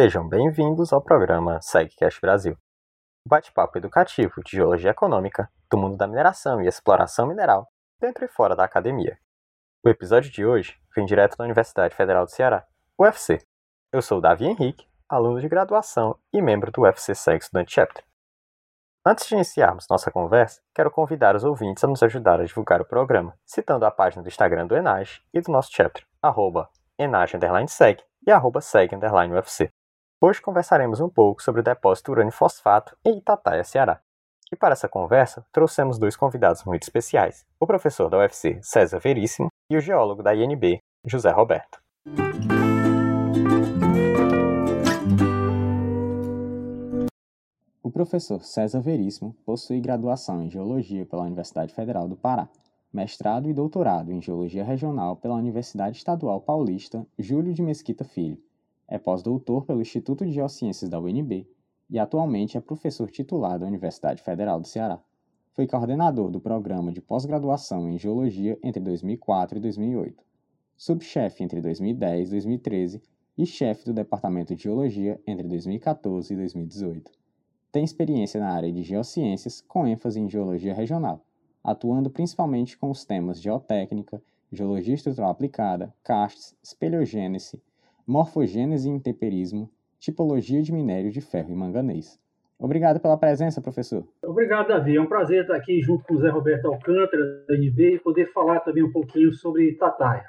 Sejam bem-vindos ao programa SegCast Brasil, bate-papo educativo de geologia econômica do mundo da mineração e exploração mineral, dentro e fora da academia. O episódio de hoje vem direto da Universidade Federal do Ceará, UFC. Eu sou Davi Henrique, aluno de graduação e membro do UFC SEG Student Chapter. Antes de iniciarmos nossa conversa, quero convidar os ouvintes a nos ajudar a divulgar o programa, citando a página do Instagram do Enage e do nosso chapter, arroba enage_seg e arroba seg_ufc. Hoje conversaremos um pouco sobre o depósito urânio fosfato em Itataia, Ceará. E para essa conversa, trouxemos dois convidados muito especiais, o professor da UFC, César Veríssimo, e o geólogo da INB, José Roberto. O professor César Veríssimo possui graduação em Geologia pela Universidade Federal do Pará, mestrado e doutorado em Geologia Regional pela Universidade Estadual Paulista Júlio de Mesquita Filho. É pós-doutor pelo Instituto de Geociências da UNB e atualmente é professor titular da Universidade Federal do Ceará. Foi coordenador do programa de pós-graduação em Geologia entre 2004 e 2008, subchefe entre 2010 e 2013 e chefe do Departamento de Geologia entre 2014 e 2018. Tem experiência na área de geociências, com ênfase em geologia regional, atuando principalmente com os temas geotécnica, geologia estrutural aplicada, castes, espeleogênese, morfogênese e intemperismo, tipologia de minério de ferro e manganês. Obrigado pela presença, professor. Obrigado, Davi. É um prazer estar aqui junto com o Zé Roberto Alcântara, da NB, e poder falar também um pouquinho sobre Tataia.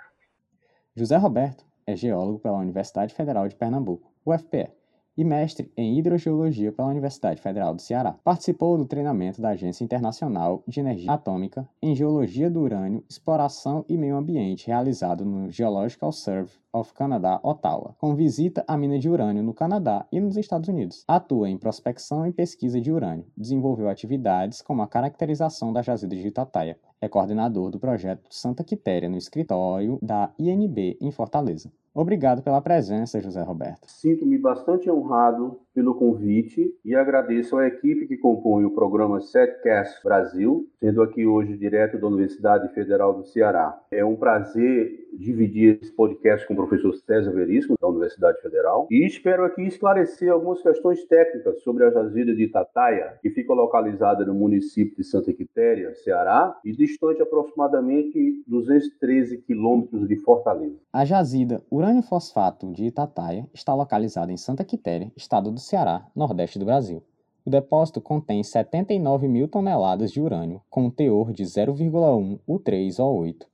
José Roberto é geólogo pela Universidade Federal de Pernambuco, UFPE, e mestre em hidrogeologia pela Universidade Federal do Ceará. Participou do treinamento da Agência Internacional de Energia Atômica em Geologia do Urânio, Exploração e Meio Ambiente realizado no Geological Survey of Canada, Ottawa, com visita à mina de urânio no Canadá e nos Estados Unidos. Atua em prospecção e pesquisa de urânio. Desenvolveu atividades como a caracterização da jazida de Itataia. É coordenador do projeto Santa Quitéria no escritório da INB em Fortaleza. Obrigado pela presença, José Roberto. Sinto-me bastante honrado pelo convite e agradeço à equipe que compõe o programa Setcast Brasil, sendo aqui hoje direto da Universidade Federal do Ceará. É um prazer dividir esse podcast com professor César Veríssimo, da Universidade Federal, e espero aqui esclarecer algumas questões técnicas sobre a jazida de Itataia, que fica localizada no município de Santa Quitéria, Ceará, e distante aproximadamente 213 quilômetros de Fortaleza. A jazida urânio fosfato de Itataia está localizada em Santa Quitéria, estado do Ceará, nordeste do Brasil. O depósito contém 79 mil toneladas de urânio, com um teor de 0,1 U3O8,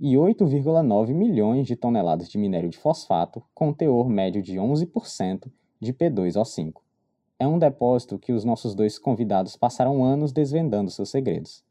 e 8,9 milhões de toneladas de minério de fosfato, com teor médio de 11% de P2O5. É um depósito que os nossos dois convidados passaram anos desvendando seus segredos.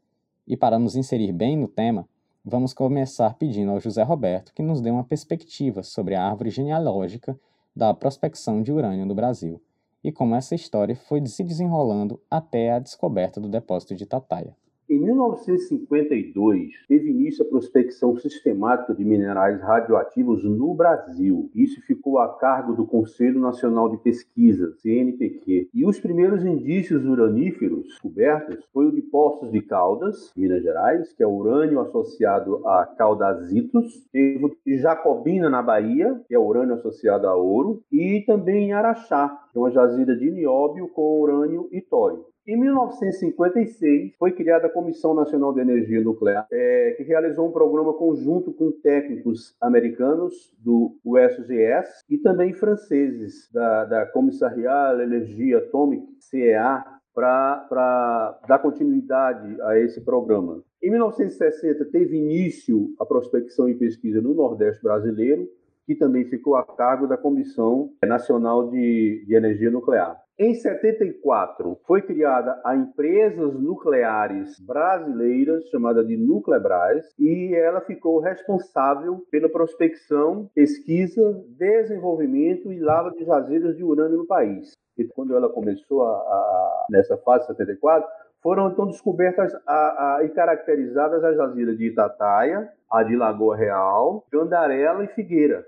E para nos inserir bem no tema, vamos começar pedindo ao José Roberto que nos dê uma perspectiva sobre a árvore genealógica da prospecção de urânio no Brasil e como essa história foi se desenrolando até a descoberta do depósito de Tataia. Em 1952, teve início a prospecção sistemática de minerais radioativos no Brasil. Isso ficou a cargo do Conselho Nacional de Pesquisa, CNPq. E os primeiros indícios uraníferos descobertos foi o de Poços de Caldas, Minas Gerais, que é urânio associado a caldazitos. Teve o de Jacobina, na Bahia, que é urânio associado a ouro. E também em Araxá, que é uma jazida de nióbio com urânio e tório. Em 1956, foi criada a Comissão Nacional de Energia Nuclear, é, que realizou um programa conjunto com técnicos americanos do USGS e também franceses da, da Commissariat Energia Atomique, CEA, para dar continuidade a esse programa. Em 1960, teve início a prospecção e pesquisa no Nordeste brasileiro, que também ficou a cargo da Comissão Nacional de, de Energia Nuclear. Em 74, foi criada a Empresas Nucleares Brasileiras, chamada de Nuclebras, e ela ficou responsável pela prospecção, pesquisa, desenvolvimento e lava de jazidas de urânio no país. E quando ela começou a, a, nessa fase 74, foram então descobertas a, a, e caracterizadas as jazidas de Itataia, a de Lagoa Real, Gandarela e Figueira.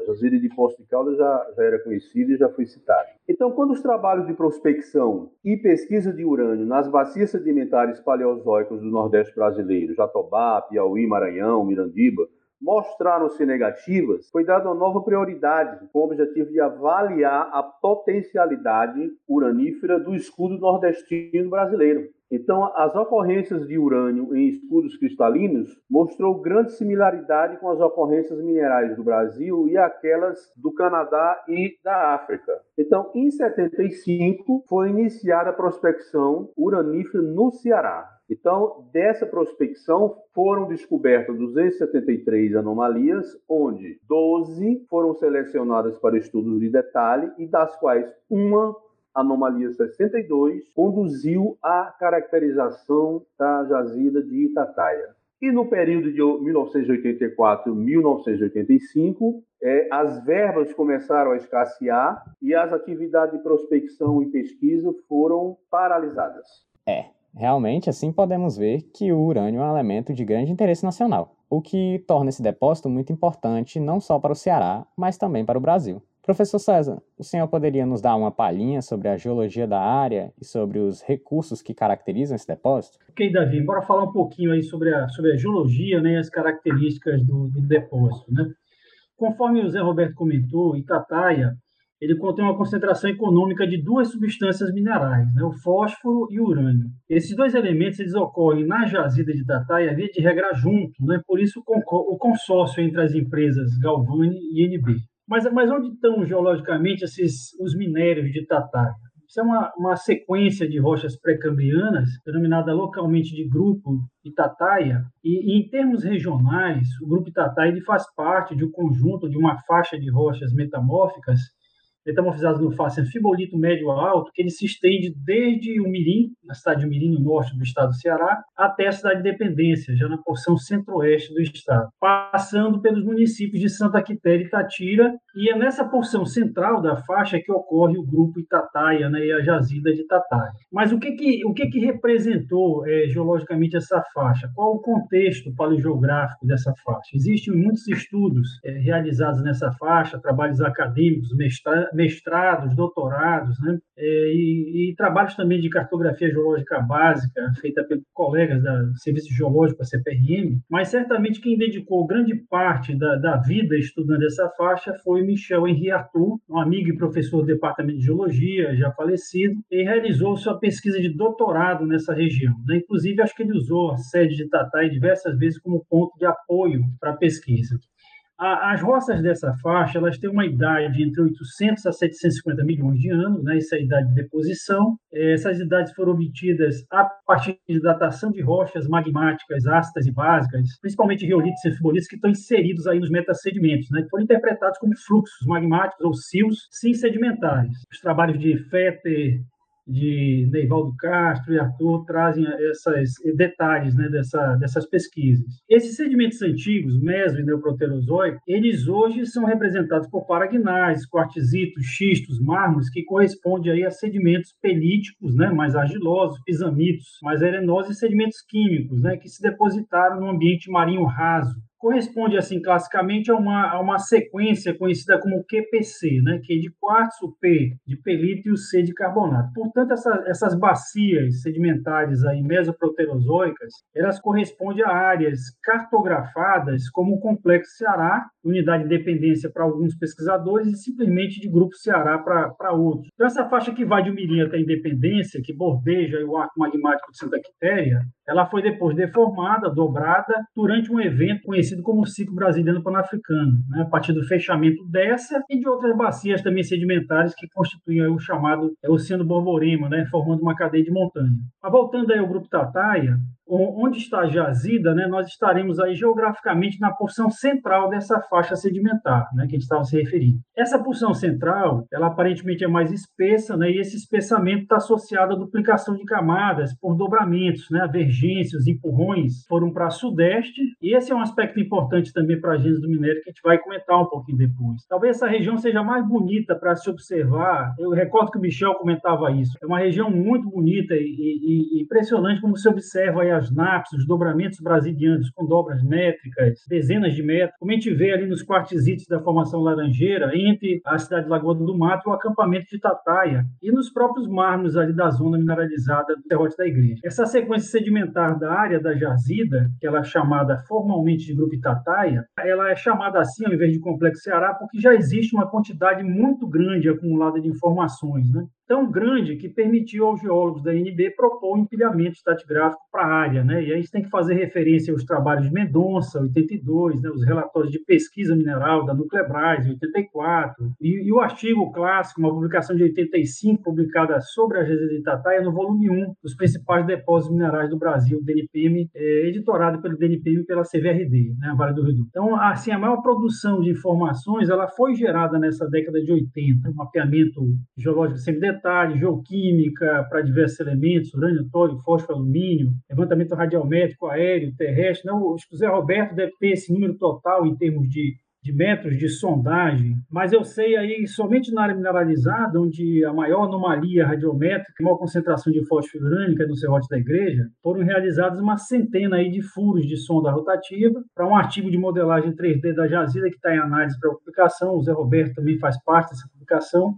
A jazida de Poço de Caldas já, já era conhecida e já foi citada. Então, quando os trabalhos de prospecção e pesquisa de urânio nas bacias sedimentares paleozoicas do Nordeste brasileiro, Jatobá, Piauí, Maranhão, Mirandiba, mostraram-se negativas, foi dada uma nova prioridade com o objetivo de avaliar a potencialidade uranífera do escudo nordestino brasileiro. Então, as ocorrências de urânio em escudos cristalinos mostrou grande similaridade com as ocorrências minerais do Brasil e aquelas do Canadá e da África. Então, em 75 foi iniciada a prospecção uranífera no Ceará. Então, dessa prospecção foram descobertas 273 anomalias, onde 12 foram selecionadas para estudos de detalhe e das quais uma anomalia 62 conduziu à caracterização da jazida de Itataia. E no período de 1984-1985, é, as verbas começaram a escassear e as atividades de prospecção e pesquisa foram paralisadas. É, realmente assim podemos ver que o urânio é um elemento de grande interesse nacional, o que torna esse depósito muito importante não só para o Ceará, mas também para o Brasil. Professor César, o senhor poderia nos dar uma palhinha sobre a geologia da área e sobre os recursos que caracterizam esse depósito? Ok, Davi, bora falar um pouquinho aí sobre a, sobre a geologia né, e as características do, do depósito. Né? Conforme o Zé Roberto comentou, Itataia ele contém uma concentração econômica de duas substâncias minerais, né, o fósforo e o urânio. Esses dois elementos eles ocorrem na jazida de Itataia via de regra junto, né, por isso o consórcio entre as empresas Galvani e NB. Mas, mas onde estão geologicamente esses, os minérios de Tataia? Isso é uma, uma sequência de rochas pré-cambrianas, denominada localmente de Grupo Itataia, e, e, em termos regionais, o Grupo Itataia faz parte de um conjunto, de uma faixa de rochas metamórficas metamorfizados no fácil fibolito médio a alto, que ele se estende desde o Mirim, na cidade de Mirim, no norte do estado do Ceará, até a cidade de Independência, já na porção centro-oeste do estado, passando pelos municípios de Santa Quitéria e Tatira, e é nessa porção central da faixa que ocorre o grupo Itataia né, e a jazida de Itataia. Mas o que que, o que, que representou é, geologicamente essa faixa? Qual o contexto paleogeográfico dessa faixa? Existem muitos estudos é, realizados nessa faixa, trabalhos acadêmicos, mestrados, mestrados, doutorados, né? É, e, e, trabalhos também de cartografia geológica básica, feita pelos colegas do Serviço Geológico, a CPRM, mas certamente quem dedicou grande parte da, da vida estudando essa faixa foi Michel Henri Arthur, um amigo e professor do Departamento de Geologia, já falecido, e realizou sua pesquisa de doutorado nessa região. Né? Inclusive, acho que ele usou a sede de Tatai diversas vezes como ponto de apoio para a pesquisa as roças dessa faixa elas têm uma idade entre 800 a 750 milhões de anos, né? essa é a idade de deposição. É, essas idades foram obtidas a partir de datação de rochas magmáticas ácidas e básicas, principalmente riolites e fibolites, que estão inseridos aí nos metasedimentos, né? foram interpretados como fluxos magmáticos ou cios sim sedimentares. Os trabalhos de Fetter, de Neivaldo Castro e Arthur trazem esses detalhes né, dessa, dessas pesquisas. Esses sedimentos antigos, meso e neoproterozoico, eles hoje são representados por paragnais, quartzitos, xistos, mármores, que correspondem aí a sedimentos pelíticos, né, mais argilosos, pisamitos, mais arenosos e sedimentos químicos, né, que se depositaram no ambiente marinho raso, corresponde assim classicamente a uma, a uma sequência conhecida como QPC, né, que é de quartzo, P de pelito e o C de carbonato. Portanto, essa, essas bacias sedimentares aí mesoproterozoicas, elas correspondem a áreas cartografadas como o Complexo Ceará, unidade de dependência para alguns pesquisadores e simplesmente de Grupo Ceará para outros. Então, essa faixa que vai de Mirim até a Independência, que bordeja o arco magmático de Santa Quitéria, ela foi depois deformada, dobrada, durante um evento conhecido como o Ciclo Brasileiro Pan-Africano, né, a partir do fechamento dessa e de outras bacias também sedimentares que constituem o chamado Oceano Borborema, né, formando uma cadeia de montanha. Mas voltando aí ao grupo Tataia, onde está jazida, né, nós estaremos aí geograficamente na porção central dessa faixa sedimentar, né, que a gente estava se referindo. Essa porção central, ela aparentemente é mais espessa, né, e esse espessamento está associado à duplicação de camadas por dobramentos, né, os empurrões foram para sudeste, e esse é um aspecto importante também para a gênese do minério que a gente vai comentar um pouquinho depois. Talvez essa região seja mais bonita para se observar, eu recordo que o Michel comentava isso, é uma região muito bonita e, e, e impressionante como se observa aí a das naps, os dobramentos brasilianos com dobras métricas, dezenas de metros, como a gente vê ali nos quartzitos da formação laranjeira, entre a cidade de Lagoa do Mato e o acampamento de Tataia, e nos próprios mármores ali da zona mineralizada do serrote da igreja. Essa sequência sedimentar da área da jazida, que ela é chamada formalmente de Grupo Itataia, ela é chamada assim ao invés de Complexo Ceará porque já existe uma quantidade muito grande acumulada de informações, né? Tão grande que permitiu aos geólogos da INB propor um empilhamento estratigráfico para a área. Né? E aí você tem que fazer referência aos trabalhos de Mendonça, 82, né? os relatórios de pesquisa mineral da Nuclebras, 84, e, e, o artigo clássico, uma publicação de 85, publicada sobre a Jazida de Itataia, no volume 1 dos principais depósitos minerais do Brasil, DNPM, é, editorado pelo DNPM e pela CVRD, né? Vale do Rio do Então, assim, a maior produção de informações ela foi gerada nessa década de 80, um mapeamento geológico sem detalhe, geoquímica para diversos elementos, urânio, tório, fósforo, alumínio, levantamento radiométrico, aéreo, terrestre. Não, o José Roberto deve ter esse número total em termos de de metros de sondagem, mas eu sei aí somente na área mineralizada, onde a maior anomalia radiométrica, a maior concentração de fósforo urânica no serrote da igreja, foram realizados uma centena aí de furos de sonda rotativa para um artigo de modelagem 3D da jazida que está em análise para publicação, o Zé Roberto também faz parte dessa publicação,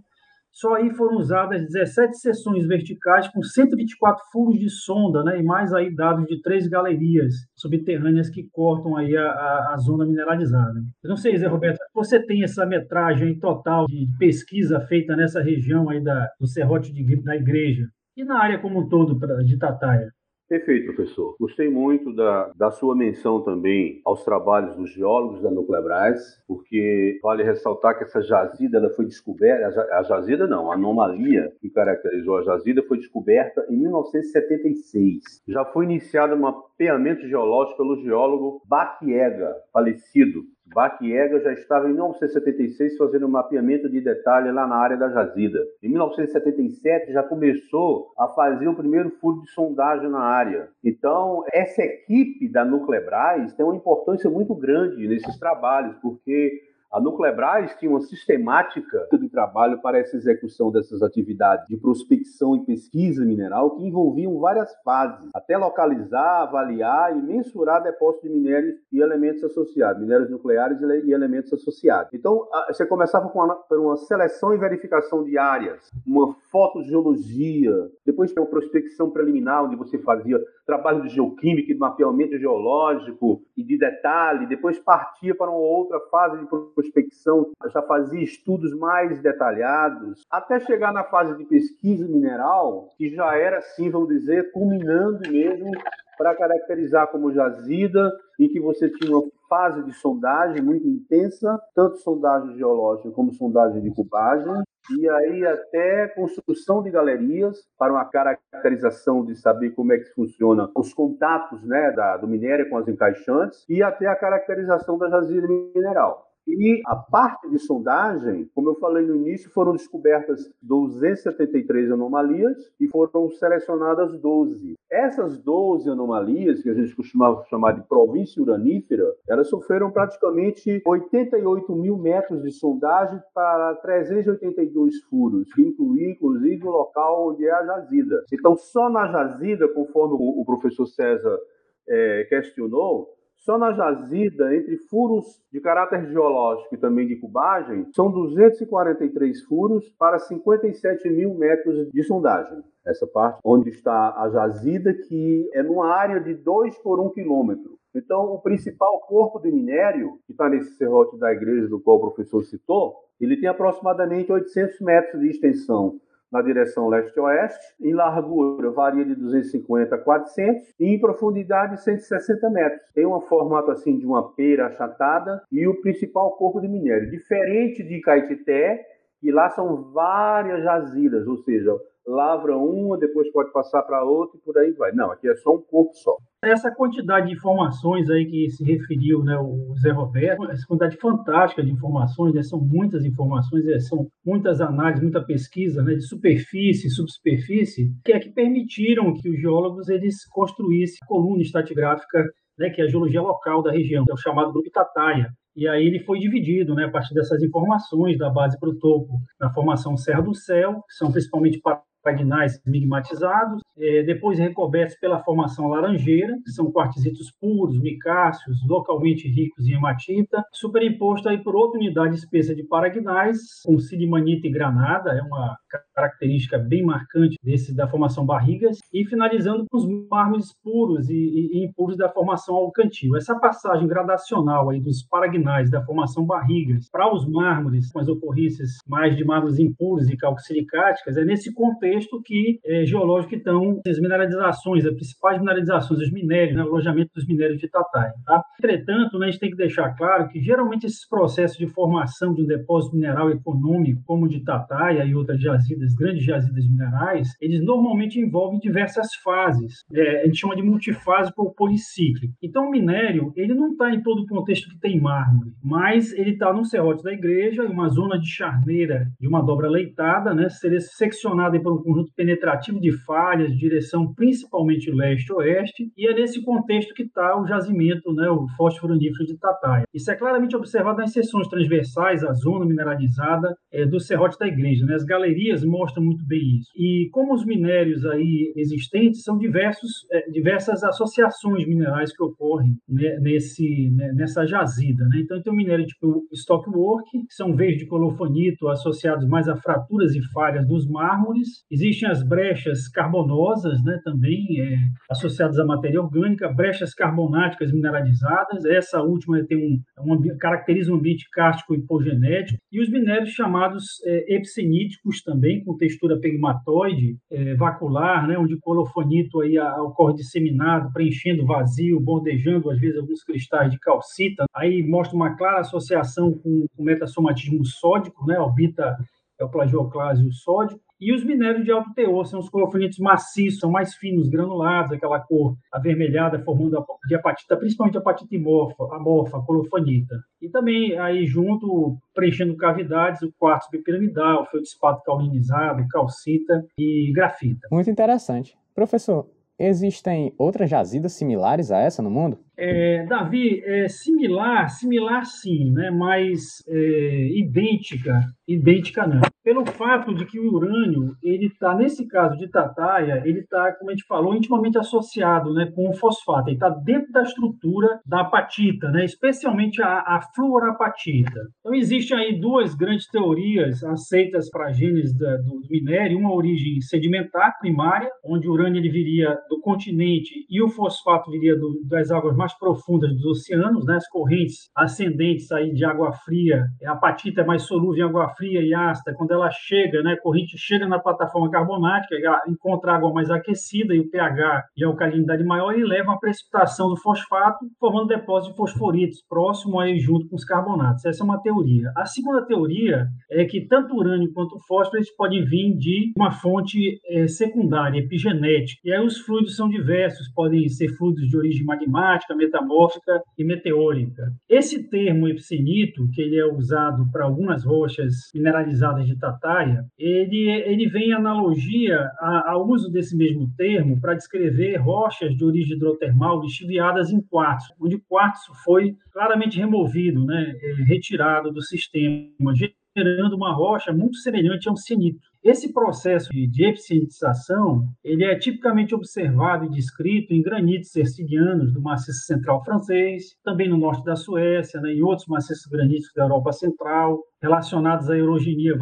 só aí foram usadas 17 seções verticais com 124 furos de sonda, né, e mais aí dados de três galerias subterrâneas que cortam aí a, a, a zona mineralizada. Eu não sei, Zé Roberto, você tem essa metragem total de pesquisa feita nessa região aí da, do serrote de, da igreja e na área como um todo de Tataia? Perfeito, professor. Gostei muito da, da sua menção também aos trabalhos dos geólogos da Nuclebras, porque vale ressaltar que essa jazida ela foi descoberta, a jazida não, a anomalia que caracterizou a jazida foi descoberta em 1976. Já foi iniciado um mapeamento geológico pelo geólogo Baquiega, falecido, Baquiega já estava em 1976 fazendo um mapeamento de detalhe lá na área da jazida. Em 1977 já começou a fazer o primeiro furo de sondagem na área. Então, essa equipe da Nuclebras tem uma importância muito grande nesses trabalhos, porque a Nuclebras tinha uma sistemática de trabalho para essa execução dessas atividades de prospecção e pesquisa mineral que envolviam várias fases, até localizar, avaliar e mensurar depósitos de minérios e elementos associados, minérios nucleares e elementos associados. Então, você começava com uma, por uma seleção e verificação de áreas, uma fotogeologia, depois tem uma prospecção preliminar, onde você fazia trabalho de geoquímica, de mapeamento geológico e de detalhe, depois partia para uma outra fase de prospecção, já fazia estudos mais detalhados, até chegar na fase de pesquisa mineral, que já era, assim, vamos dizer, culminando mesmo para caracterizar como jazida, em que você tinha uma fase de sondagem muito intensa, tanto sondagem geológica como sondagem de cubagem, e aí até construção de galerias para uma caracterização de saber como é que funciona os contatos né, da, do minério com as encaixantes e até a caracterização da jazida mineral. E a parte de sondagem, como eu falei no início, foram descobertas 273 anomalias e foram selecionadas 12. Essas 12 anomalias, que a gente costumava chamar de província uranífera, elas sofreram praticamente 88 mil metros de sondagem para 382 furos, que inclui inclusive o local onde é a jazida. Então, só na jazida, conforme o professor César é, questionou, só na jazida, entre furos de caráter geológico e também de cubagem, são 243 furos para 57 mil metros de sondagem. Essa parte onde está a jazida, que é numa área de 2 por 1 quilômetro. Então, o principal corpo de minério, que está nesse serrote da igreja do qual o professor citou, ele tem aproximadamente 800 metros de extensão na direção leste-oeste, em largura varia de 250 a 400 e em profundidade 160 metros. Tem um formato assim de uma pera achatada e o principal corpo de minério, diferente de Caetité, que lá são várias jazidas, ou seja, lavra uma, depois pode passar para outra e por aí vai. Não, aqui é só um corpo só. Essa quantidade de informações aí que se referiu né, o Zé Roberto, essa quantidade fantástica de informações, né, são muitas informações, é, são muitas análises, muita pesquisa né, de superfície, subsuperfície, que é que permitiram que os geólogos eles construíssem a coluna estratigráfica, né, que é a geologia local da região, que é o chamado Grupo Tataia, e aí ele foi dividido, né, a partir dessas informações da base para o topo, na formação Serra do Céu, que são principalmente paragnais migmatizados, é, depois recobertos pela formação laranjeira, que são quartzitos puros, micáceos, localmente ricos em hematita, superimposto aí por outra unidade espessa de paragnais, com silimanita e granada, é uma característica bem marcante desse da formação barrigas, e finalizando com os mármores puros e, e, e impuros da formação alcantil. Essa passagem gradacional aí dos paragnais da formação barrigas para os mármores, com as ocorrências mais de mármores impuros e calcosilicáticas, é nesse contexto que é, geológico estão as mineralizações, as principais mineralizações, os minérios, né, o alojamento dos minérios de Tatai. Tá? Entretanto, né, a gente tem que deixar claro que geralmente esses processos de formação de um depósito mineral econômico, como o de Tataia e outras jazidas, grandes jazidas minerais, eles normalmente envolvem diversas fases. É, a gente chama de multifásico ou policíclico. Então, o minério, ele não está em todo o contexto que tem mármore, mas ele está no serrote da igreja, em uma zona de charneira de uma dobra leitada, né, seria seccionada por um conjunto penetrativo de falhas, direção principalmente leste-oeste, e é nesse contexto que está o jazimento, né, o fosforonífero de Tataia. Isso é claramente observado nas seções transversais, a zona mineralizada é, do serrote da igreja. Né? As galerias mostram muito bem isso. E como os minérios aí existentes são diversos, é, diversas associações minerais que ocorrem né, nesse, né, nessa jazida. Né? Então, tem o minério tipo stockwork, que são veios de colofonito associados mais a fraturas e falhas dos mármores. Existem as brechas carbonosas, né, também é, associadas à matéria orgânica, brechas carbonáticas mineralizadas. Essa última tem um, um caracteriza um ambiente kárstico hipogenético. E os minérios chamados é, epseníticos também, com textura pegmatoide, é, vacular, né, onde o colofonito aí ocorre disseminado, preenchendo vazio, bordejando às vezes alguns cristais de calcita. Aí mostra uma clara associação com o metasomatismo sódico, né, orbita é o plagioclásio sódico, e os minérios de alto teor são os colofonitos maciços, são mais finos, granulados, aquela cor avermelhada, formando a de apatita, principalmente apatita amorfa, amorfa, colofonita. E também aí junto, preenchendo cavidades, o quartzo bipiramidal, o feldspato caulinizado, calcita e grafita. Muito interessante. Professor, existem outras jazidas similares a essa no mundo? É, Davi, é similar, similar sim, né? mas é, idêntica, idêntica não. Pelo fato de que o urânio, ele está, nesse caso de Tataia, ele está, como a gente falou, intimamente associado né, com o fosfato. Ele está dentro da estrutura da apatita, né, especialmente a, a fluorapatita. Então, existem aí duas grandes teorias aceitas para a gênese da, do minério. Uma origem sedimentar, primária, onde o urânio ele viria do continente e o fosfato viria do, das águas mais profundas dos oceanos, né? as correntes ascendentes aí de água fria, a apatita é mais solúvel em água fria e ácida, quando ela chega, né, a corrente chega na plataforma carbonática, encontra água mais aquecida e o pH e a alcalinidade maior e leva a precipitação do fosfato, formando depósito de fosforitos próximo aí junto com os carbonatos. Essa é uma teoria. A segunda teoria é que tanto o urânio quanto o fósforo eles podem vir de uma fonte é, secundária, epigenética. E aí os fluidos são diversos, podem ser fluidos de origem magmática, metamórfica e meteórica. Esse termo epsinito, que ele é usado para algumas rochas mineralizadas de Tataia, ele, ele vem em analogia ao uso desse mesmo termo para descrever rochas de origem hidrotermal lixiviadas em quartzo, onde o quartzo foi claramente removido, né, é, retirado do sistema, gerando uma rocha muito semelhante a um cianito. Esse processo de eficientização ele é tipicamente observado e descrito em granitos hercinianos do maciço central francês, também no norte da Suécia, né, em outros maciços graníticos da Europa Central, relacionados à erogenia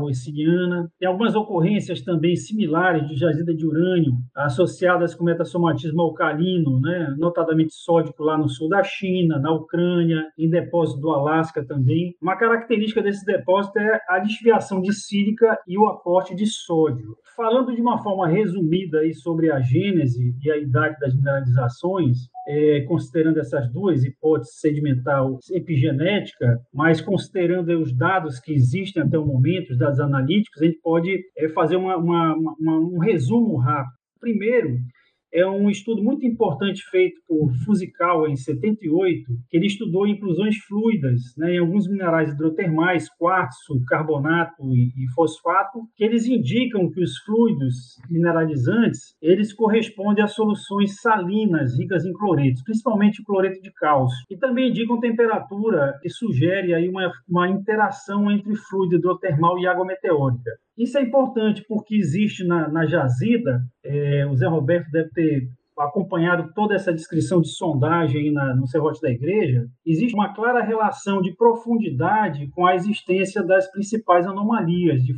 ou herciniana. Tem algumas ocorrências também similares de jazida de urânio, associadas com metasomatismo alcalino, né, notadamente sódico lá no sul da China, na Ucrânia, em depósito do Alasca também. Uma característica desse depósito é a desviação de sílica e o aporte de sódio. Falando de uma forma resumida aí sobre a gênese e a idade das mineralizações, é, considerando essas duas hipóteses sedimental epigenética, mas considerando os dados que existem até o momento, os dados analíticos, a gente pode é, fazer uma, uma, uma, um resumo rápido. Primeiro, é um estudo muito importante feito por Fusikawa em 78, que ele estudou inclusões fluidas né, em alguns minerais hidrotermais, quartzo, carbonato e, e, fosfato, que eles indicam que os fluidos mineralizantes eles correspondem a soluções salinas ricas em cloretos, principalmente cloreto de cálcio, e também indicam temperatura que sugere aí uma, uma interação entre fluido hidrotermal e água meteórica. Isso é importante porque existe na, na jazida, é, o Zé Roberto deve ter acompanhado toda essa descrição de sondagem na, no serrote da igreja, existe uma clara relação de profundidade com a existência das principais anomalias de.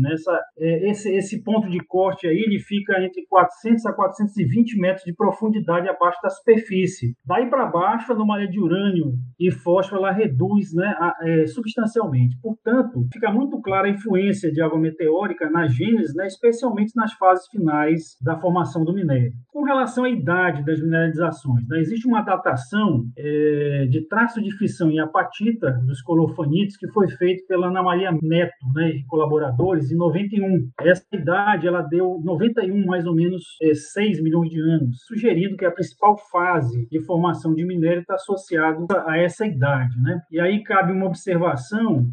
Nessa, né? é, esse, esse ponto de corte aí ele fica entre 400 a 420 metros de profundidade abaixo da superfície. Daí para baixo, a anomalia de urânio e fósforo ela reduz né, a, é, substancialmente. Portanto, fica muito clara a influência de água meteórica na gênese, né, especialmente nas fases finais da formação do minério. Com relação à idade das mineralizações, né, existe uma datação é, de traço de fissão em apatita dos colofanites que foi feito pela Ana Maria Neto né, e colaboradores em 91. Essa idade ela deu 91 mais ou menos é, 6 milhões de anos, sugerindo que a principal fase de formação de minério está associada a essa idade. Né? E aí cabe uma observação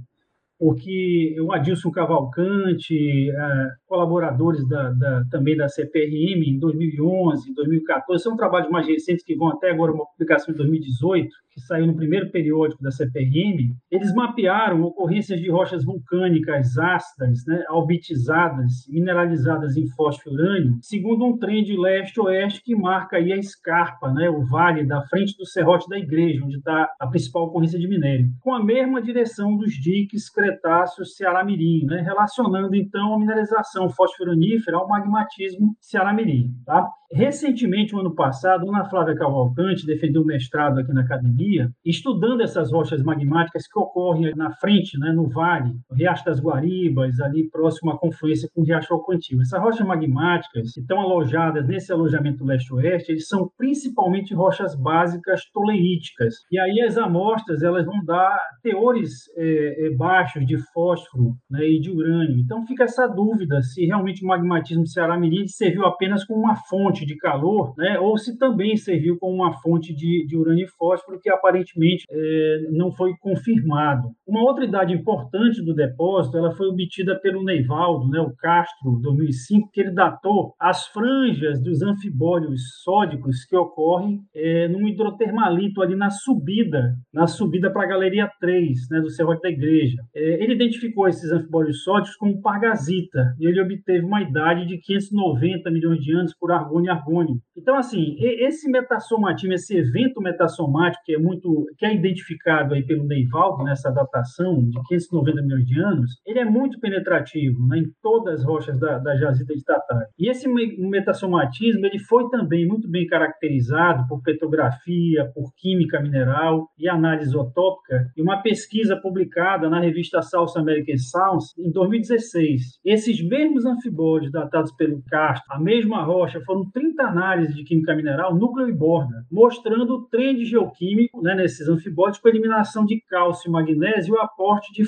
porque o Adilson Cavalcante, é, colaboradores da, da, também da CPRM em 2011, 2014, são trabalhos mais recentes que vão até agora uma publicação em 2018, que saiu no primeiro periódico da CPRM, eles mapearam ocorrências de rochas vulcânicas ácidas, né, albitizadas, mineralizadas em fósforo urânio, segundo um trem de leste-oeste que marca aí a escarpa, né, o vale da frente do serrote da igreja, onde está a principal ocorrência de minério, com a mesma direção dos diques Cretáceos Ceará-Mirim, né, relacionando então a mineralização fosforonífera ao magmatismo Ceará-Mirim. Tá? Recentemente, no ano passado, Ana Flávia Cavalcante defendeu o mestrado aqui na academia, estudando essas rochas magmáticas que ocorrem na frente, né, no vale, no Riacho das Guaribas, ali próximo à confluência com o Riacho Alcantil. Essas rochas magmáticas que estão alojadas nesse alojamento leste-oeste, eles são principalmente rochas básicas toleíticas. E aí as amostras elas vão dar teores é, é, baixos de fósforo né, e de urânio. Então fica essa dúvida se realmente o magmatismo Ceará-Mirim serviu apenas como uma fonte de calor, né, ou se também serviu como uma fonte de, de urânio e fósforo, que aparentemente é, não foi confirmado. Uma outra idade importante do depósito ela foi obtida pelo Neivaldo, né, o Castro, 2005, que ele datou as franjas dos anfibólios sódicos que ocorrem é, num hidrotermalito ali na subida, na subida para a Galeria 3, né, do Serrote da Igreja. É, ele identificou esses anfibólios sódicos como pargasita, e ele obteve uma idade de 590 milhões de anos por argônio argônio. Então, assim, esse metassomatismo, esse evento metassomático que é muito, que é identificado aí pelo Neivaldo nessa datação de 590 milhões de anos, ele é muito penetrativo né, em todas as rochas da, da jazida de Tatar. E esse metassomatismo ele foi também muito bem caracterizado por petrografia, por química mineral e análise isotópica, e uma pesquisa publicada na revista South American Sounds em 2016. Esses mesmos anfibólios datados pelo Castro, a mesma rocha, foram 30 análises de química mineral, núcleo e borda, mostrando o trend geoquímico né, nesses anfibóticos com eliminação de cálcio e magnésio e o aporte de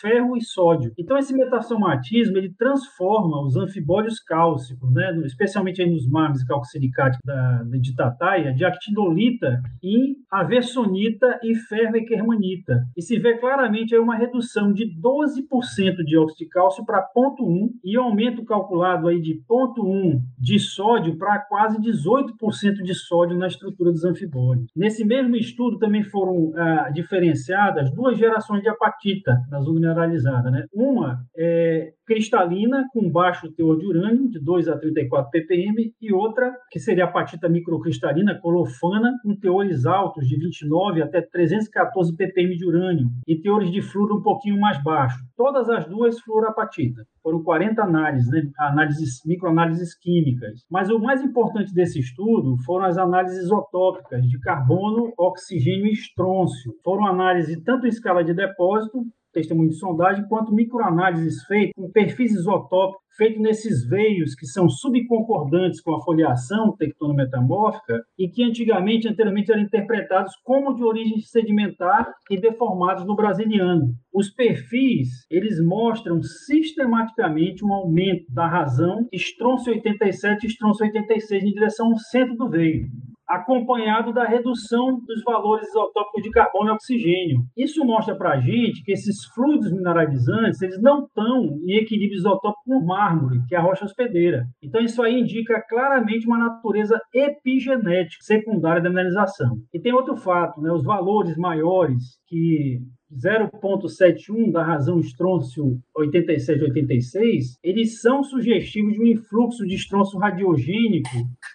ferro e sódio. Então, esse metasomatismo ele transforma os anfibólios cálcicos, né, especialmente nos mames calcosilicatos da, de Tataia, de actinolita em aversonita e ferro e kermanita. E se vê claramente aí uma redução de 12% de óxido de cálcio para 0,1 e aumento calculado aí de 0,1 de sódio para quase 18% de sódio na estrutura dos anfibólios. Nesse mesmo estudo também foram ah, diferenciadas duas gerações de apatita na zona mineralizada. Né? Uma é cristalina com baixo teor de urânio, de 2 a 34 ppm, e outra que seria a apatita microcristalina colofana, com teores altos de 29 até 314 ppm de urânio e teores de flúor um pouquinho mais baixos. Todas as duas fluorapatita. Foram 40 análises, né? análises, microanálises químicas. Mas o mais importante desse estudo foram as análises isotópicas de carbono, oxigênio e estrôncio. Foram análises tanto em escala de depósito testemunho de sondagem, quanto microanálises feitas com perfis isotópicos feitos nesses veios que são subconcordantes com a foliação tectonometamórfica e que antigamente, anteriormente, eram interpretados como de origem sedimentar e deformados no brasiliano. Os perfis, eles mostram sistematicamente um aumento da razão estronço 87 e estronço 86 em direção ao centro do veio acompanhado da redução dos valores isotópicos de carbono e oxigênio. Isso mostra para a gente que esses fluidos mineralizantes eles não estão em equilíbrio isotópico com o mármore, que é a rocha hospedeira. Então isso aí indica claramente uma natureza epigenética secundária da mineralização. E tem outro fato, né? os valores maiores que 0,71 da razão estrôncio 8786, eles são sugestivos de um influxo de estrôncio radiogênico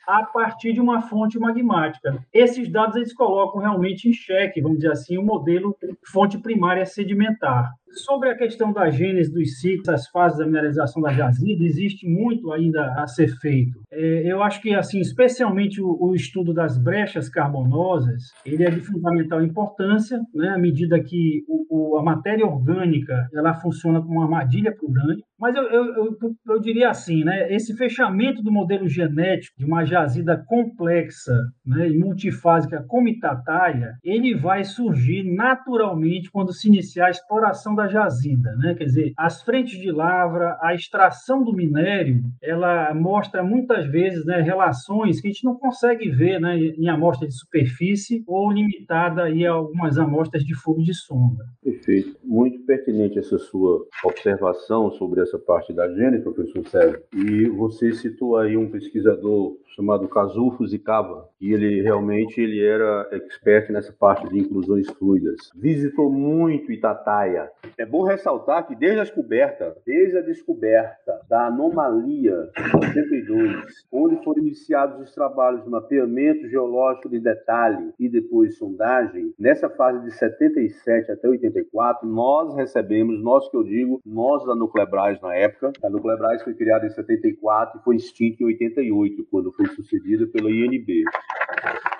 a partir de uma fonte magmática. Esses dados eles colocam realmente em xeque, vamos dizer assim, o modelo fonte primária sedimentar. Sobre a questão da gênese dos ciclos, as fases da mineralização da jazida, existe muito ainda a ser feito. É, eu acho que, assim, especialmente o, o, estudo das brechas carbonosas, ele é de fundamental importância, né, à medida que o, o, a matéria orgânica ela funciona como uma armadilha para o urânio. Mas eu, eu, eu, eu, diria assim, né, esse fechamento do modelo genético de uma jazida complexa né, e multifásica como Itataia, ele vai surgir naturalmente quando se iniciar a exploração da da jazida, né? Quer dizer, as frentes de lavra, a extração do minério, ela mostra muitas vezes né, relações que a gente não consegue ver né, em amostra de superfície ou limitada aí a algumas amostras de fogo de sonda. Perfeito. Muito pertinente essa sua observação sobre essa parte da gênese, professor Sérgio. E você citou aí um pesquisador chamado Kazuo Fuzikawa, e ele realmente ele era expert nessa parte de inclusões fluidas. Visitou muito Itataia. É bom ressaltar que desde a descoberta, desde a descoberta da anomalia de 72, onde foram iniciados os trabalhos de mapeamento geológico de detalhe e depois sondagem, nessa fase de 77 até 84, nós recebemos, nós que eu digo, nós da Nuclebras na época, a Nuclebras foi criada em 74 e foi extinta em 88, quando foi foi sucedida pela INB.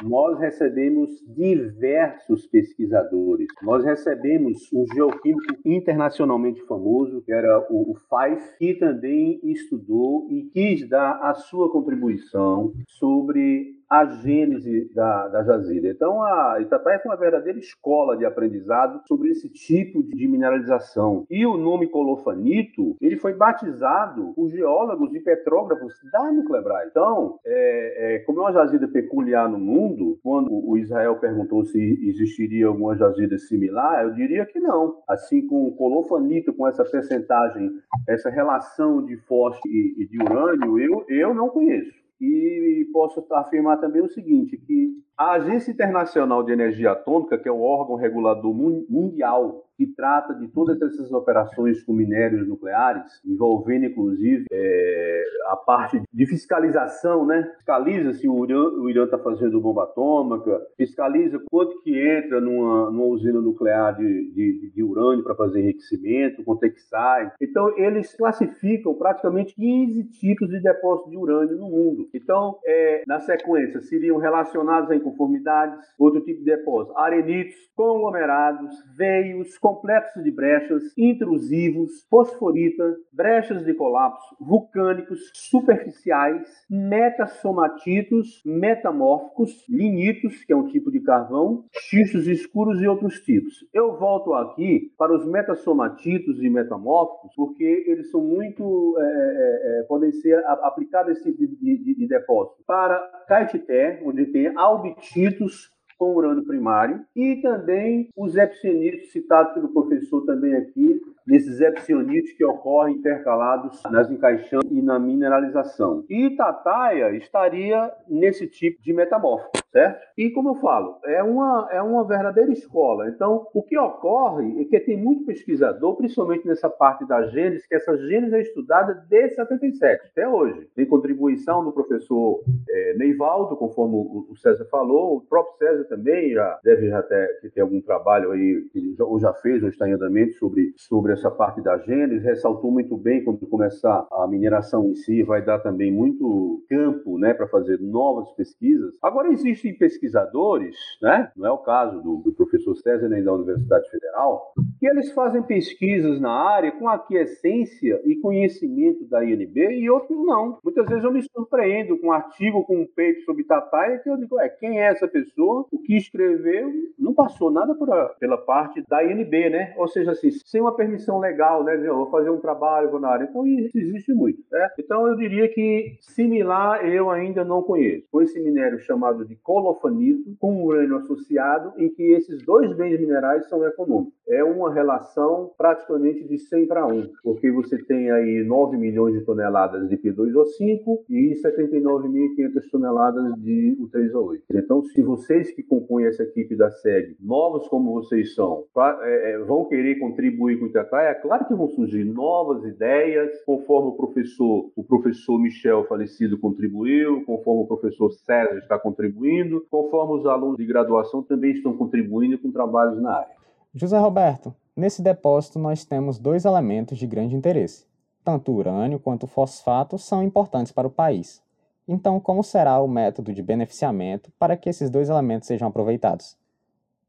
Nós recebemos diversos pesquisadores. Nós recebemos um geoquímico internacionalmente famoso, que era o, o Fife, que também estudou e quis dar a sua contribuição sobre a gênese da, da jazida. Então, a Itataia foi uma verdadeira escola de aprendizado sobre esse tipo de mineralização. E o nome colofanito, ele foi batizado por geólogos e petrógrafos da Nuclebras. Então, é, é, como é uma jazida peculiar no mundo, quando o Israel perguntou se existiria alguma jazida similar, eu diria que não. Assim como o colofanito, com essa percentagem, essa relação de fósforo e, e de urânio, eu, eu não conheço. E posso afirmar também o seguinte, que a Agência Internacional de Energia Atômica, que é o órgão regulador mundial que trata de todas essas operações com minérios nucleares, envolvendo inclusive é, a parte de fiscalização, né? Fiscaliza se o Irã está fazendo bomba atômica, fiscaliza quanto que entra numa, numa usina nuclear de, de, de urânio para fazer enriquecimento, quanto é que sai. Então, eles classificam praticamente 15 tipos de depósitos de urânio no mundo. Então, é, na sequência, seriam relacionados a inconformidades, outro tipo de depósito, arenitos, conglomerados, veios, complexos de brechas, intrusivos, fosforita, brechas de colapso, vulcânicos, superficiais, metassomatitos, metamórficos, linitos, que é um tipo de carvão, xistos escuros e outros tipos. Eu volto aqui para os metassomatitos e metamórficos, porque eles são muito, é, é, é podem ser aplicados esse tipo de, de, de depósito para caetité, onde tem albititos, com urânio primário, e também os epsenitos citados pelo professor também aqui, desses epsionitos que ocorrem intercalados nas encaixantes e na mineralização. E Itataia estaria nesse tipo de metamórfico, certo? E como eu falo, é uma, é uma verdadeira escola. Então, o que ocorre é que tem muito pesquisador, principalmente nessa parte da gênese, que essa gênese é estudada desde 77 até hoje. Tem contribuição do professor é, Neivaldo, conforme o César falou, o próprio César também já deve já ter, ter algum trabalho aí, ou já fez, ou está em andamento, sobre, sobre essa parte da gênese, ressaltou muito bem quando começar a mineração em si, vai dar também muito campo né, para fazer novas pesquisas. Agora, existem pesquisadores, né, não é o caso do, do professor César nem da Universidade Federal, que eles fazem pesquisas na área com aquiescência e conhecimento da INB e outros não. Muitas vezes eu me surpreendo com um artigo, com um peito sobre Tataia, que eu digo, é, quem é essa pessoa? O que escreveu? Não passou nada a, pela parte da INB, né? Ou seja, assim, sem uma permissão legal, né? Eu vou fazer um trabalho, vou na área. Então, isso existe muito, né? Então, eu diria que similar eu ainda não conheço. Com esse minério chamado de colofanito com urânio associado, em que esses dois bens minerais são econômicos. É uma relação praticamente de 100 para 1, porque você tem aí 9 milhões de toneladas de P2O5 e 79.500 toneladas de U3O8. Então, se vocês que compõem essa equipe da SEG, novos como vocês são, pra, é, é vão querer contribuir com o Itataia, é claro que vão surgir novas ideias, conforme o professor, o professor Michel falecido contribuiu, conforme o professor César está contribuindo, conforme os alunos de graduação também estão contribuindo com trabalhos na área. José Roberto, nesse depósito nós temos dois elementos de grande interesse. Tanto o urânio quanto o fosfato são importantes para o país. Então, como será o método de beneficiamento para que esses dois elementos sejam aproveitados?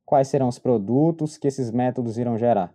Quais serão os produtos que esses métodos irão gerar?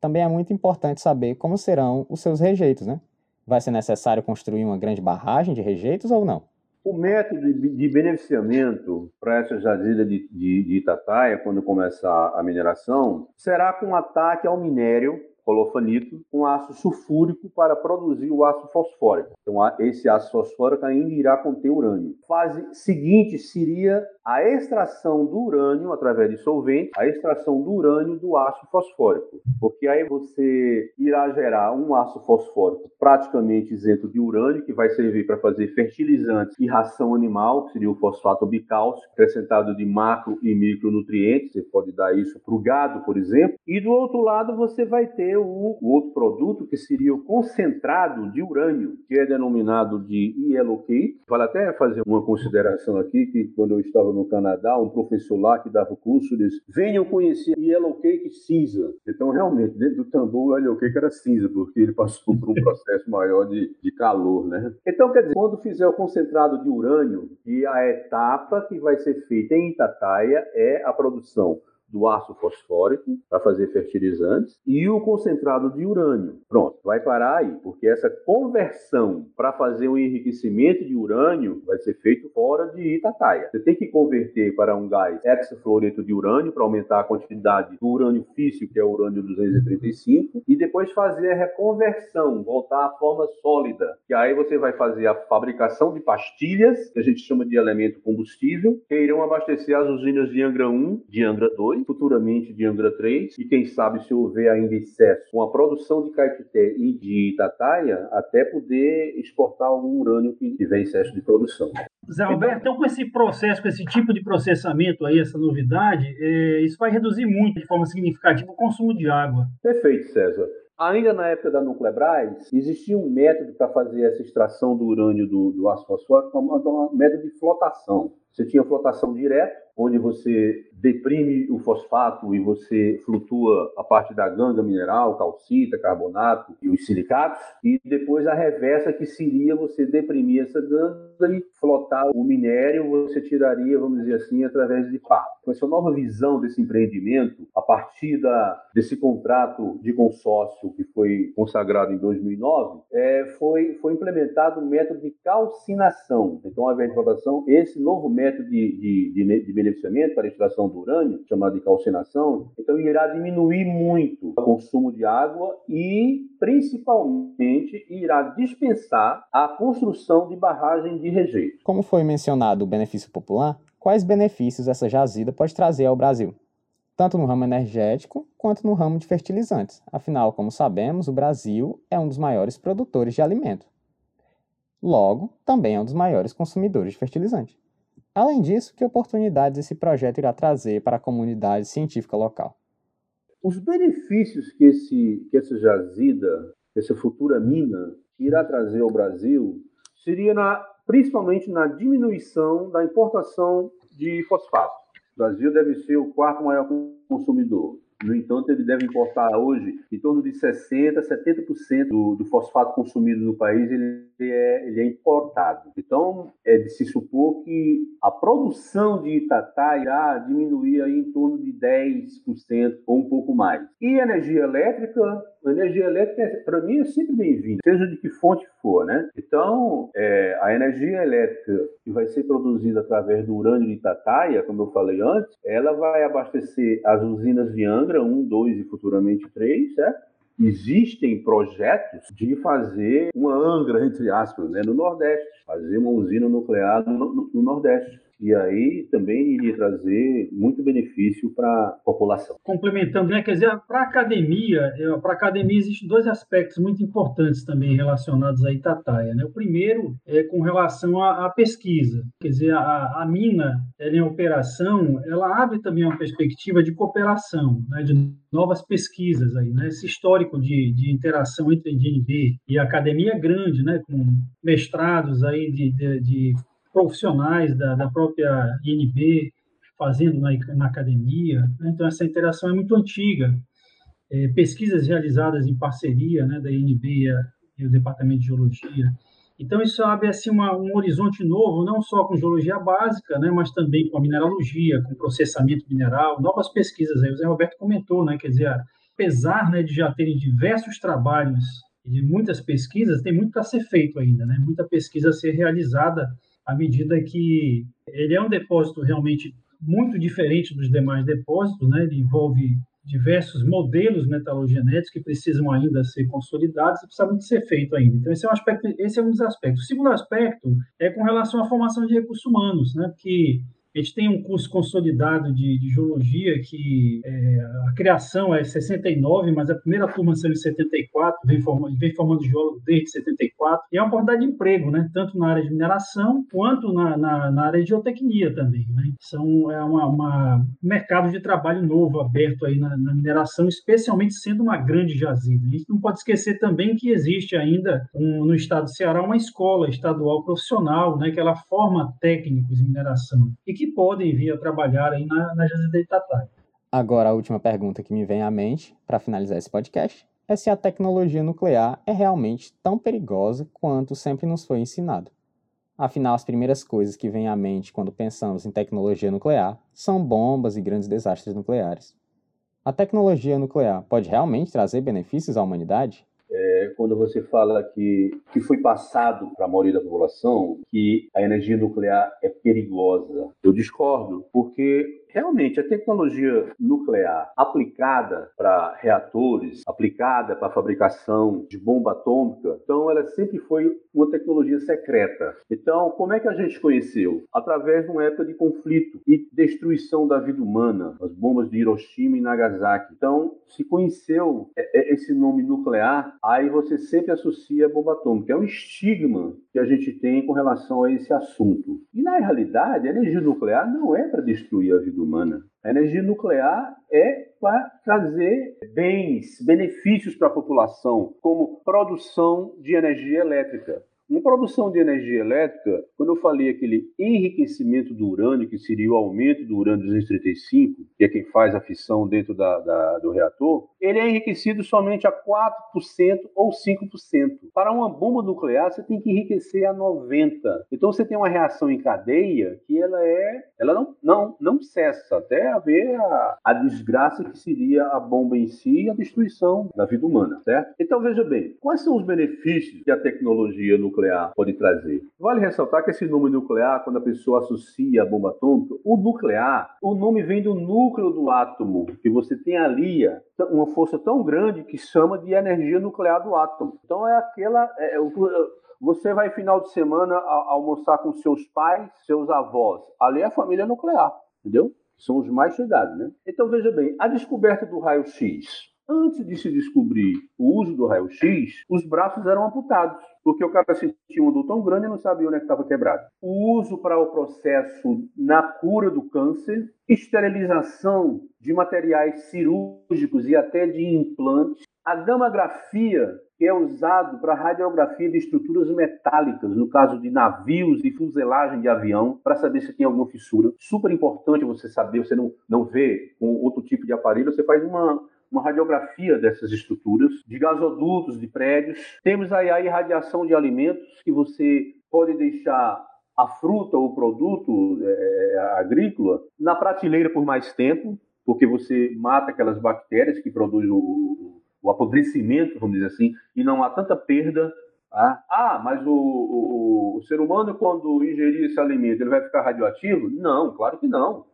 Também é muito importante saber como serão os seus rejeitos, né? Vai ser necessário construir uma grande barragem de rejeitos ou não? O método de beneficiamento para essa jazida de, de, de Itataia, quando começar a mineração, será com ataque ao minério colofanito com ácido sulfúrico para produzir o ácido fosfórico. Então, esse ácido fosfórico ainda irá conter urânio. Fase seguinte seria a extração do urânio através de solvente, a extração do urânio do ácido fosfórico, porque aí você irá gerar um ácido fosfórico praticamente isento de urânio, que vai servir para fazer fertilizantes e ração animal, que seria o fosfato bicálcico, acrescentado de macro e micronutrientes, você pode dar isso para o gado, por exemplo, e do outro lado você vai ter o, o outro produto, que seria o concentrado de urânio, que é denominado de yellowcake. Vale até fazer uma consideração aqui, que quando eu estava no Canadá, um professor lá que dava o curso disse: venham conhecer Yellow Cake cinza. Então, realmente, dentro do tambor, o Yellow Cake era cinza, porque ele passou por um processo maior de, de calor, né? Então, quer dizer, quando fizer o concentrado de urânio, e a etapa que vai ser feita em Itataia é a produção do ácido fosfórico para fazer fertilizantes e o concentrado de urânio. Pronto, vai parar aí, porque essa conversão para fazer o enriquecimento de urânio vai ser feito fora de Itataia. Você tem que converter para um gás hexafluoreto de urânio para aumentar a quantidade do urânio físico, que é o urânio 235, e depois fazer a reconversão, voltar à forma sólida, que aí você vai fazer a fabricação de pastilhas, que a gente chama de elemento combustível, que irão abastecer as usinas de Angra 1, de Angra 2 futuramente de Angra 3, e quem sabe se houver ainda excesso com a produção de Caetité e de Itataia, até poder exportar algum urânio que tiver excesso de produção. Zé Alberto, então com esse processo, com esse tipo de processamento aí, essa novidade, é, isso vai reduzir muito de forma significativa o consumo de água. Perfeito, César. Ainda na época da Nuclebras, existia um método para fazer essa extração do urânio do, do ácido fosfórico, um método de flotação. Você tinha flotação direta, onde você deprime o fosfato e você flutua a parte da ganga mineral, calcita, carbonato e os silicatos, e depois a reversa que seria você deprimir essa ganga e flotar o minério, você tiraria, vamos dizer assim, através de pá. Com essa nova visão desse empreendimento, a partir da, desse contrato de consórcio que foi consagrado em 2009, é, foi, foi implementado o um método de calcinação. Então, a ventilação, esse novo método de, de, de, de para a extração do urânio, chamado de calcinação, então irá diminuir muito o consumo de água e, principalmente, irá dispensar a construção de barragem de rejeito. Como foi mencionado o benefício popular, quais benefícios essa jazida pode trazer ao Brasil? Tanto no ramo energético quanto no ramo de fertilizantes. Afinal, como sabemos, o Brasil é um dos maiores produtores de alimento. Logo, também é um dos maiores consumidores de fertilizante. Além disso, que oportunidades esse projeto irá trazer para a comunidade científica local? Os benefícios que, esse, que essa jazida, essa futura mina, irá trazer ao Brasil seria na, principalmente na diminuição da importação de fosfato. O Brasil deve ser o quarto maior consumidor. No entanto, ele deve importar hoje em torno de 60%, 70% do, do fosfato consumido no país ele é, ele é importado. Então, é de se supor que a produção de Itatá irá diminuir aí em torno de 10% ou um pouco mais. E energia elétrica, energia elétrica, para mim, é sempre bem-vinda, seja de que fonte for, né? Então, é, a energia elétrica que vai ser produzida através do urânio de Itataia, como eu falei antes, ela vai abastecer as usinas de Angra 1, 2 e futuramente 3, certo? Existem projetos de fazer uma Angra, entre aspas, né, no Nordeste, fazer uma usina nuclear no, no, no Nordeste. E aí também iria trazer muito benefício para a população. Complementando, né? quer dizer, para a academia, para a academia existem dois aspectos muito importantes também relacionados à Itataia. Né? O primeiro é com relação à, à pesquisa, quer dizer, a, a mina ela em operação, ela abre também uma perspectiva de cooperação, né? de novas pesquisas aí, né? Esse histórico de, de interação entre a DNB e a academia é grande, né? Com mestrados aí de, de, de profissionais da, da própria INB fazendo na, na academia. Né? Então, essa interação é muito antiga. É, pesquisas realizadas em parceria né, da INB e, a, e, o Departamento de Geologia. Então, isso abre assim, uma, um horizonte novo, não só com geologia básica, né, mas também com a mineralogia, com processamento mineral, novas pesquisas. Aí o Zé Roberto comentou, né, quer dizer, apesar né, de já terem diversos trabalhos e de muitas pesquisas, tem muito para ser feito ainda, né, muita pesquisa a ser realizada à medida que ele é um depósito realmente muito diferente dos demais depósitos, né? Ele envolve diversos modelos metalogenéticos que precisam ainda ser consolidados e precisa muito ser feito ainda. Então esse é um aspecto, esse é um dos aspectos. O segundo aspecto é com relação à formação de recursos humanos, né? Porque a gente tem um curso consolidado de, de geologia que é, a criação é 69, mas a primeira turma saiu em 74, vem formando, vem formando geólogo desde 74, e é uma oportunidade de emprego, né? tanto na área de mineração quanto na, na, na área de geotecnia também. Né? São, é uma, uma, mercado de trabalho novo aberto aí na, na, mineração, especialmente sendo uma grande jazida. A gente não pode esquecer também que existe ainda um, no estado do Ceará uma escola estadual profissional, né, que ela forma técnicos em mineração e que que podem vir a trabalhar aí na, na Jazida Itataia. Agora, a última pergunta que me vem à mente, para finalizar esse podcast, é se a tecnologia nuclear é realmente tão perigosa quanto sempre nos foi ensinado. Afinal, as primeiras coisas que vêm à mente quando pensamos em tecnologia nuclear são bombas e grandes desastres nucleares. A tecnologia nuclear pode realmente trazer benefícios à humanidade? É, quando você fala que, que foi passado para a maioria da população que a energia nuclear é perigosa. Eu discordo, porque realmente a tecnologia nuclear aplicada para reatores, aplicada para fabricação de bomba atômica, então ela sempre foi uma tecnologia secreta. Então, como é que a gente conheceu? Através de uma época de conflito e destruição da vida humana, as bombas de Hiroshima e Nagasaki. Então, se conheceu é, é, esse nome nuclear, aí você sempre associa a bomba atômica. É um estigma que a gente tem com relação a esse assunto. E na realidade, a energia nuclear não é para destruir a vida humana. A energia nuclear é para trazer bens, benefícios para a população, como produção de energia elétrica. Uma produção de energia elétrica, quando eu falei aquele enriquecimento do urânio, que seria o aumento do urânio 235, que é quem faz a fissão dentro da, da, do reator, ele é enriquecido somente a 4% ou 5%. Para uma bomba nuclear, você tem que enriquecer a 90%. Então você tem uma reação em cadeia que ela é, ela não, não, não cessa até haver a, a desgraça que seria a bomba em si e a destruição da vida humana, certo? Então veja bem, quais são os benefícios que a tecnologia nuclear nuclear pode trazer. Vale ressaltar que esse nome nuclear, quando a pessoa associa a bomba atômica, o nuclear, o nome vem do núcleo do átomo, que você tem ali uma força tão grande que chama de energia nuclear do átomo. Então é aquela. É, você vai final de semana almoçar com seus pais, seus avós. Ali é a família nuclear, entendeu? São os mais chegados, né? Então veja bem, a descoberta do raio-x Antes de se descobrir o uso do raio-x, os braços eram amputados, porque o cara sentia uma dor tão grande e não sabia onde é estava quebrado. O uso para o processo na cura do câncer, esterilização de materiais cirúrgicos e até de implantes, a gamografia, que é usado para radiografia de estruturas metálicas, no caso de navios e fuselagem de avião, para saber se tem alguma fissura. Super importante você saber, você não, não vê com outro tipo de aparelho, você faz uma, uma radiografia dessas estruturas, de gasodutos, de prédios. Temos aí a irradiação de alimentos, que você pode deixar a fruta ou o produto é, agrícola na prateleira por mais tempo, porque você mata aquelas bactérias que produzem o, o apodrecimento, vamos dizer assim, e não há tanta perda. Tá? Ah, mas o, o, o ser humano, quando ingerir esse alimento, ele vai ficar radioativo? Não, claro que não.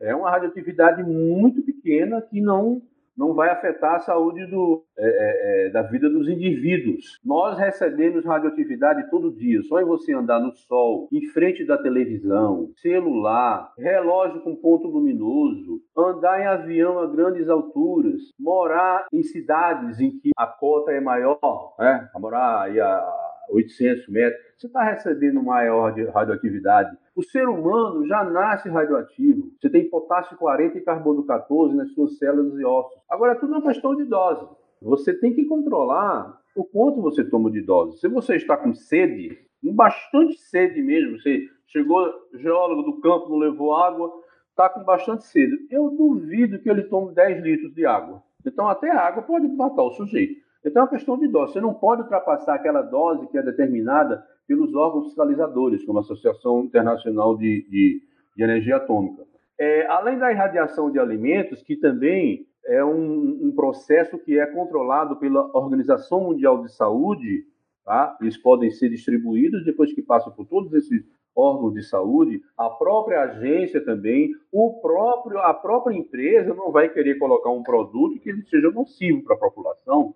É uma radioatividade muito pequena que não não vai afetar a saúde do, é, é, é, da vida dos indivíduos. Nós recebemos radioatividade todo dia. Só em você andar no sol, em frente da televisão, celular, relógio com ponto luminoso, andar em avião a grandes alturas, morar em cidades em que a cota é maior, né? morar aí a 800 metros, você está recebendo maior radioatividade. O ser humano já nasce radioativo. Você tem potássio 40 e carbono 14 nas suas células e ossos. Agora, tudo é uma questão de dose. Você tem que controlar o quanto você toma de dose. Se você está com sede, com bastante sede mesmo, você chegou, geólogo do campo, não levou água, está com bastante sede. Eu duvido que ele tome 10 litros de água. Então, até a água pode matar o sujeito. Então é uma questão de dose. Você não pode ultrapassar aquela dose que é determinada pelos órgãos fiscalizadores, como a Associação Internacional de, de, de Energia Atômica. É, além da irradiação de alimentos, que também é um, um, processo que é controlado pela Organização Mundial de Saúde, tá? eles podem ser distribuídos depois que passam por todos esses órgãos de saúde, a própria agência também, o próprio, a própria empresa não vai querer colocar um produto que seja nocivo para a população.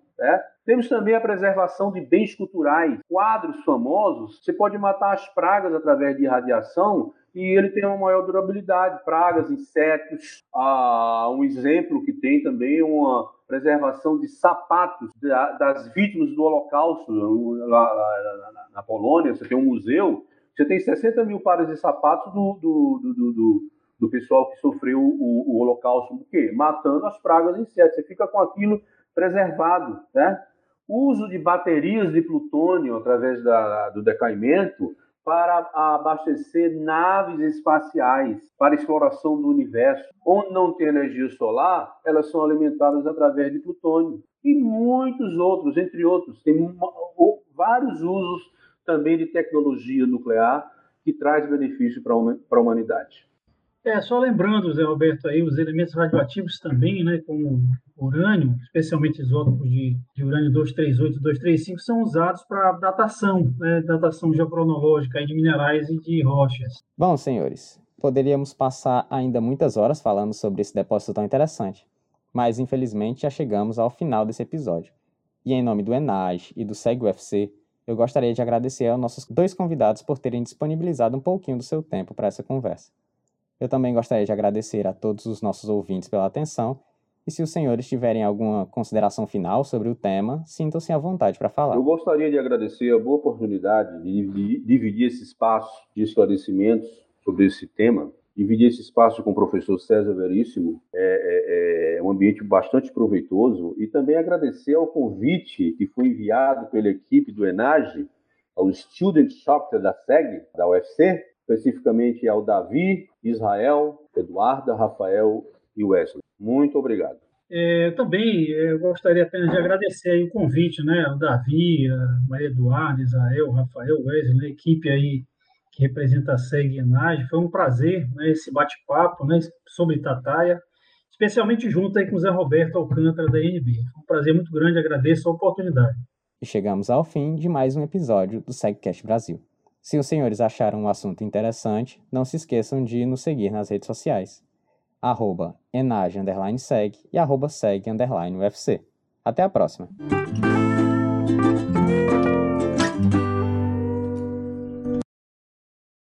Temos também a preservação de bens culturais, quadros famosos. Você pode matar as pragas através de radiação e ele tem uma maior durabilidade. Pragas, insetos. Ah, um exemplo que tem também uma preservação de sapatos das vítimas do Holocausto. Lá, na Polônia, você tem um museu você tem 60 mil pares de sapatos do, do, do, do, do pessoal que sofreu o, o holocausto, o quê? Matando as pragas e insetos. Você fica com aquilo preservado, né? Uso de baterias de plutônio através da, do decaimento para abastecer naves espaciais para exploração do universo. Onde não tem energia solar, elas são alimentadas através de plutônio. E muitos outros, entre outros. Tem uma, vários usos também de tecnologia nuclear que traz benefício para a humanidade. É, só lembrando, Zé Roberto, aí, os elementos radioativos também, né, como urânio, especialmente isótopos de, de urânio 238 e 235, são usados para datação, né, datação geocronológica de minerais e de rochas. Bom, senhores, poderíamos passar ainda muitas horas falando sobre esse depósito tão interessante, mas infelizmente já chegamos ao final desse episódio. E em nome do ENAG e do SEG-UFC, eu gostaria de agradecer aos nossos dois convidados por terem disponibilizado um pouquinho do seu tempo para essa conversa. Eu também gostaria de agradecer a todos os nossos ouvintes pela atenção e se os senhores tiverem alguma consideração final sobre o tema, sintam-se à vontade para falar. Eu gostaria de agradecer a boa oportunidade de dividir esse espaço de esclarecimentos sobre esse tema dividir esse espaço com o professor César Veríssimo é, é, é, um ambiente bastante proveitoso e também agradecer ao convite que foi enviado pela equipe do ENAGE ao Student Chapter da SEG, da UFC, especificamente ao Davi, Israel, Eduarda, Rafael e Wesley. Muito obrigado. É, também eu gostaria apenas de agradecer o convite, né, ao Davi, a Maria Eduarda, Israel, Rafael, Wesley, a equipe aí que representa a SEG Enage. Foi um prazer né, esse bate-papo né, sobre Tataia, especialmente junto aí com o Zé Roberto Alcântara da INB. Foi um prazer muito grande, agradeço a oportunidade. E chegamos ao fim de mais um episódio do SegCast Brasil. Se os senhores acharam o assunto interessante, não se esqueçam de nos seguir nas redes sociais. Arroba enage, e arroba. Até a próxima!